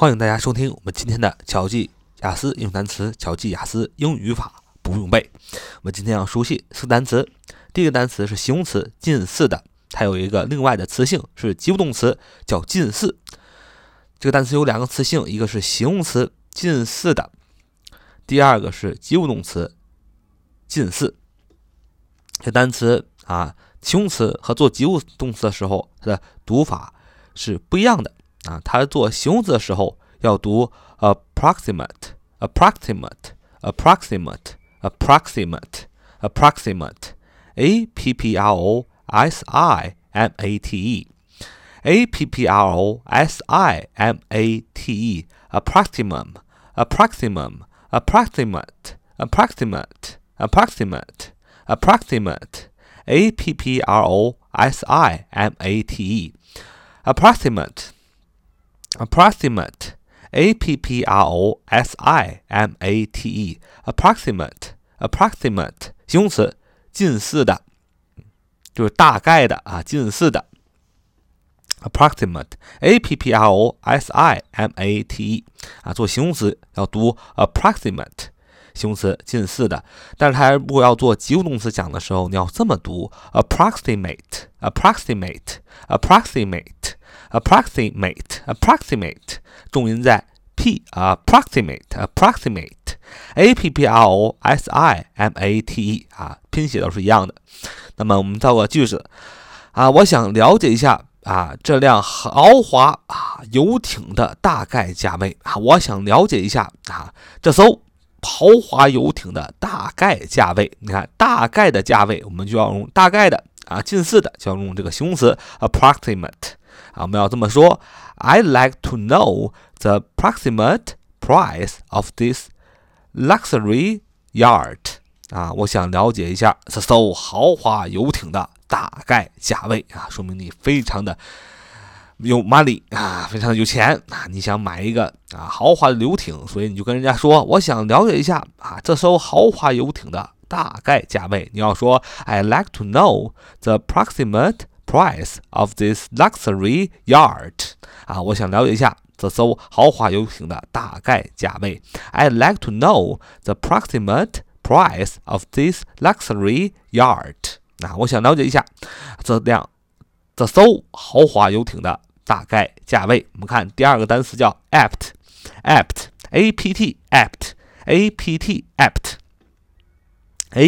欢迎大家收听我们今天的巧记雅思英语单词、巧记雅思英语语法不用背。我们今天要熟悉四个单词。第一个单词是形容词，近似的，它有一个另外的词性是及物动词，叫近似。这个单词有两个词性，一个是形容词近似的，第二个是及物动词近似。这单词啊，形容词和做及物动词的时候，它的读法是不一样的。啊，它做形容词的时候要读 approximate，approximate，approximate，approximate，approximate，a p p r o s i m a t e，a p p r o s i m a t e，approximum，approximate，approximate，approximate，approximate，a p p r o s i m a t e，approximate。approximate, a p p r o s i m a t e, approximate, approximate，形容词，近似的，就是大概的啊，近似的。approximate, a p p r o s i m a t e，啊，做形容词要读 approximate，形容词，近似的。但是它如果要做及物动词讲的时候，你要这么读 approximate, approximate, approximate。 Approximate approximate 重音在 p 啊 approximate approximate a p p r o s i m a t e 啊，拼写都是一样的。那么我们造个句子啊，我想了解一下啊这辆豪华啊游艇的大概价位啊，我想了解一下啊这艘豪华游艇的大概价位。你看大概的价位，我们就要用大概的啊近似的就要用这个形容词 approximate。啊，我们要这么说：I'd like to know the approximate price of this luxury yacht。啊，我想了解一下这艘豪华游艇的大概价位啊，说明你非常的有 money 啊，非常的有钱啊，你想买一个啊豪华的游艇，所以你就跟人家说，我想了解一下啊这艘豪华游艇的大概价位。你要说，I like to know the approximate Price of this luxury yacht 啊，我想了解一下这艘豪华游艇的大概价位。I'd like to know the approximate price of this luxury yacht 啊，我想了解一下这辆这艘豪华游艇的大概价位。我们看第二个单词叫 apt，apt，a p t，apt，a p t，apt，a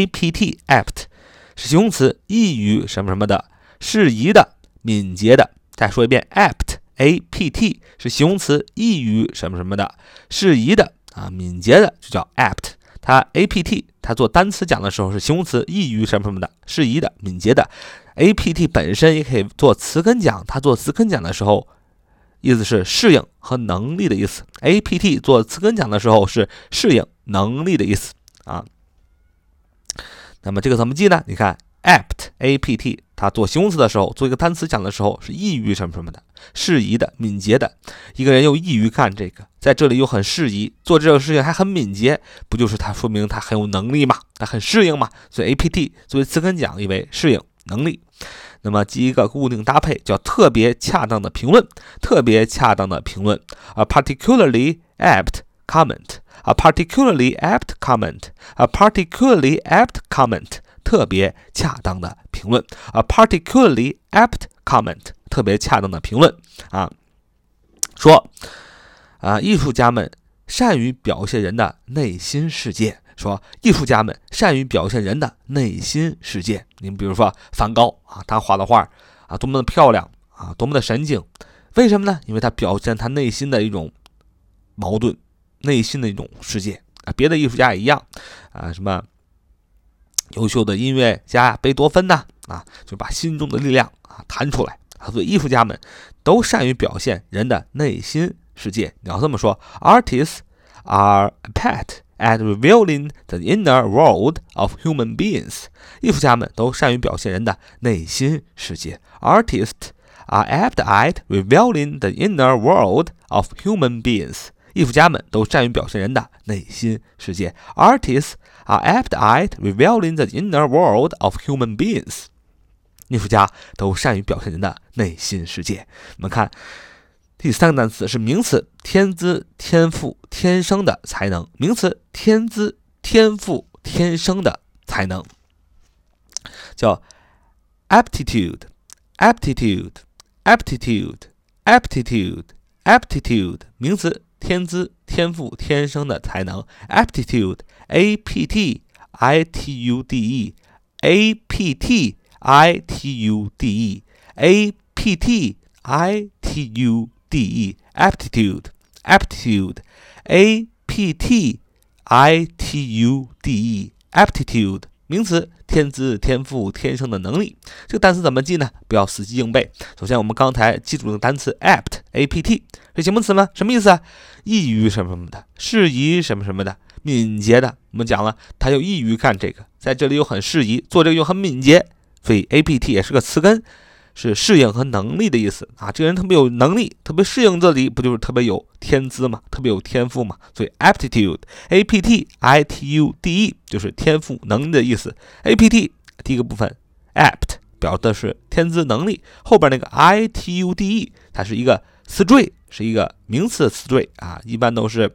p t，apt 是形容词，易于什么什么的。 适宜的、敏捷的。再说一遍，apt，a p t 是形容词，易于什么什么的，适宜的啊，敏捷的就叫 apt。它 a p t 它做单词讲的时候是形容词，易于什么什么的，适宜的、敏捷的。a p t 本身也可以做词根讲，它做词根讲的时候，意思是适应和能力的意思。a p t 做词根讲的时候是适应能力的意思啊。那么这个怎么记呢？你看。Apt，a p t，它做形容词的时候，做一个单词讲的时候是易于什么什么的，适宜的、敏捷的。一个人又易于干这个，在这里又很适宜做这个事情，还很敏捷，不就是他说明他很有能力嘛？他很适应嘛？所以 a p t 作为词根讲，意为适应能力。那么记一个固定搭配，叫特别恰当的评论，特别恰当的评论，a particularly apt comment，a particularly apt comment，a particularly apt comment。特别恰当的评论，a particularly apt comment，特别恰当的评论啊，说啊，艺术家们善于表现人的内心世界。说艺术家们善于表现人的内心世界。你比如说梵高啊，他画的画啊，多么的漂亮啊，多么的神经，为什么呢？因为他表现他内心的一种矛盾，内心的一种世界啊。别的艺术家也一样啊，什么？优秀的音乐家贝多芬呐，啊，就把心中的力量啊弹出来啊。所以艺术家们都善于表现人的内心世界。你要这么说，Artists are a pet at revealing the inner world of human beings。艺术家们都善于表现人的内心世界。Artists are apt at revealing the inner world of human beings。艺术家们都善于表现人的内心世界。Artists are apt at revealing the inner world of human beings。艺术家都善于表现人的内心世界。我们看第三个单词是名词，天资、天赋、天生的才能。名词，天资、天赋、天生的才能，叫 aptitude，aptitude，aptitude，aptitude，aptitude。名词，天资、天赋、天生的才能。aptitude，a p t i t u d e，a p t i t u d e，a p t i t u d e，aptitude，aptitude，a p t i t u d e，aptitude，名词，天资、天赋、天生的能力。这个单词怎么记呢？不要死记硬背。首先，我们刚才记住的单词 apt apt 是形容词吗？什么意思啊？易于什么什么的，适宜什么什么的，敏捷的。我们讲了，它又易于干这个，在这里又很适宜做这个，又很敏捷，所以 a p t 也是个词根。是适应和能力的意思啊，这个人特别有能力，特别适应这里，不就是特别有天资嘛，特别有天赋嘛？所以 aptitude，a p t i t u d e 就是天赋能力的意思。a p t 第一个部分 apt 表的是天资能力，后边那个 i t u d e 它是一个词缀，是一个名词词缀啊，一般都是。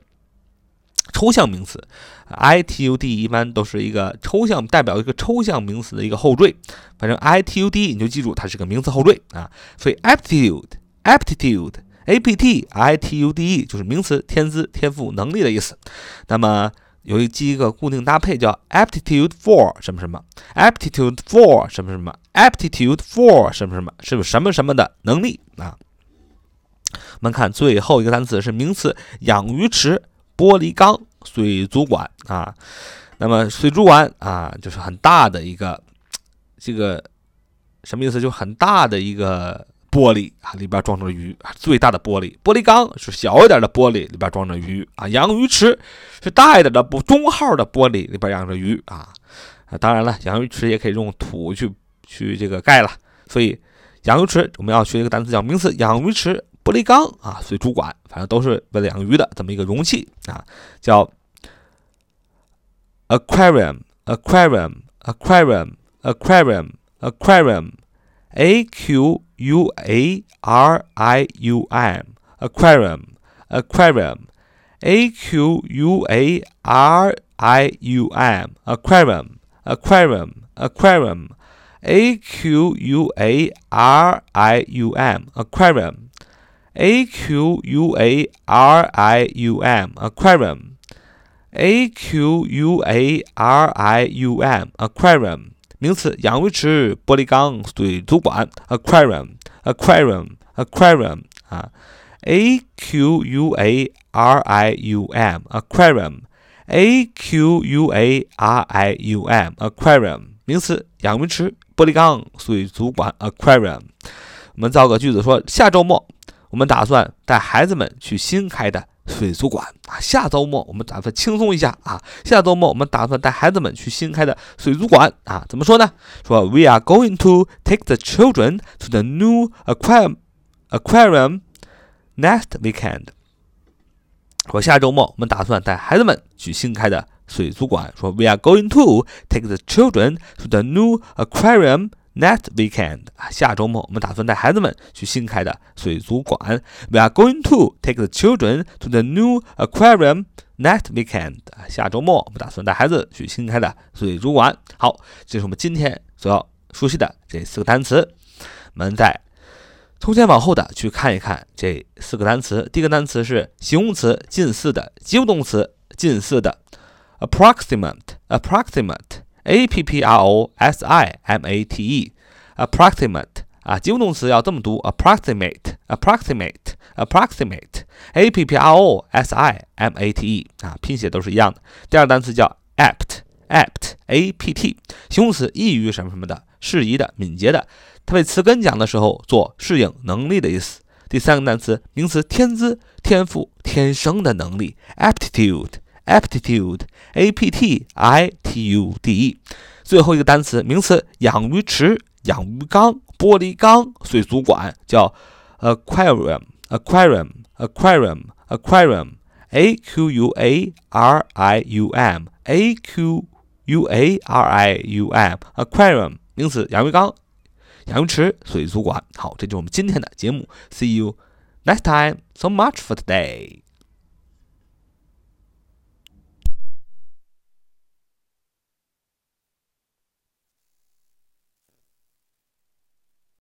抽象名词，I T U D 一般都是一个抽象，代表一个抽象名词的一个后缀。反正 I T U D 你就记住它是个名词后缀啊。所以 aptitude，aptitude，A P T I T U D E 就是名词，天资、天赋、能力的意思。那么有一记一个固定搭配叫 aptitude for 什么什么，aptitude for 什么什么，aptitude for 什么什么，是什么什么的能力啊？我们看最后一个单词是名词，养鱼池。玻璃缸、水族馆啊，那么水族馆啊，就是很大的一个，这个什么意思？就很大的一个玻璃啊，里边装着鱼，最大的玻璃。玻璃缸是小一点的玻璃，里边装着鱼啊。养鱼池是大一点的不中号的玻璃，里边养着鱼啊。啊，当然了，养鱼池也可以用土去去这个盖了。所以养鱼池我们要学一个单词叫名词，养鱼池。玻璃缸啊，水族馆，反正都是为了养鱼的这么一个容器啊，叫 aquarium，aquarium，aquarium，aquarium，aquarium，a q u a r i u m，aquarium，aquarium，a q u a r i u m，aquarium，aquarium，aquarium，a q u a r i u m，aquarium。A Q U A R I U M，aquarium，A Q U A R I U M，aquarium，名词，养鱼池、玻璃缸、水族馆，aquarium，aquarium，aquarium 啊，A Q U A R I U M，aquarium，A Q U A R I U M，aquarium，名词，养鱼池、玻璃缸、水族馆，aquarium。我们造个句子说，下周末。我们打算带孩子们去新开的水族馆啊。下周末我们打算轻松一下啊。下周末我们打算带孩子们去新开的水族馆啊。怎么说呢？说 We are going to take the children to the new aquarium aquarium next weekend。说下周末我们打算带孩子们去新开的水族馆。说 We are going to take the children to the new aquarium。Next weekend 啊，下周末我们打算带孩子们去新开的水族馆。We are going to take the children to the new aquarium next weekend 啊，下周末我们打算带孩子去新开的水族馆。好，这是我们今天所要熟悉的这四个单词。我们再从前往后的去看一看这四个单词。第一个单词是形容词，近似的；及物动词，近似的。Approximate，approximate。A p p r o s i m a t e，approximate 啊，及物动词要这么读，approximate，approximate，approximate，a p p r o s i m a t e 啊，拼写都是一样的。第二个单词叫 apt，apt，a p t，形容词，易于什么什么的，适宜的，敏捷的。它被词根讲的时候做适应能力的意思。第三个单词名词，天资，天赋，天生的能力，aptitude。aptitude，a p t i t u d e，最后一个单词名词，养鱼池、养鱼缸、玻璃缸、水族馆，叫 aquarium，aquarium，aquarium，aquarium，a q u a r i u m，a q u a r i u m，aquarium，名词，养鱼缸、养鱼池、水族馆。好，这就是我们今天的节目，see you。 Next time, so much for today.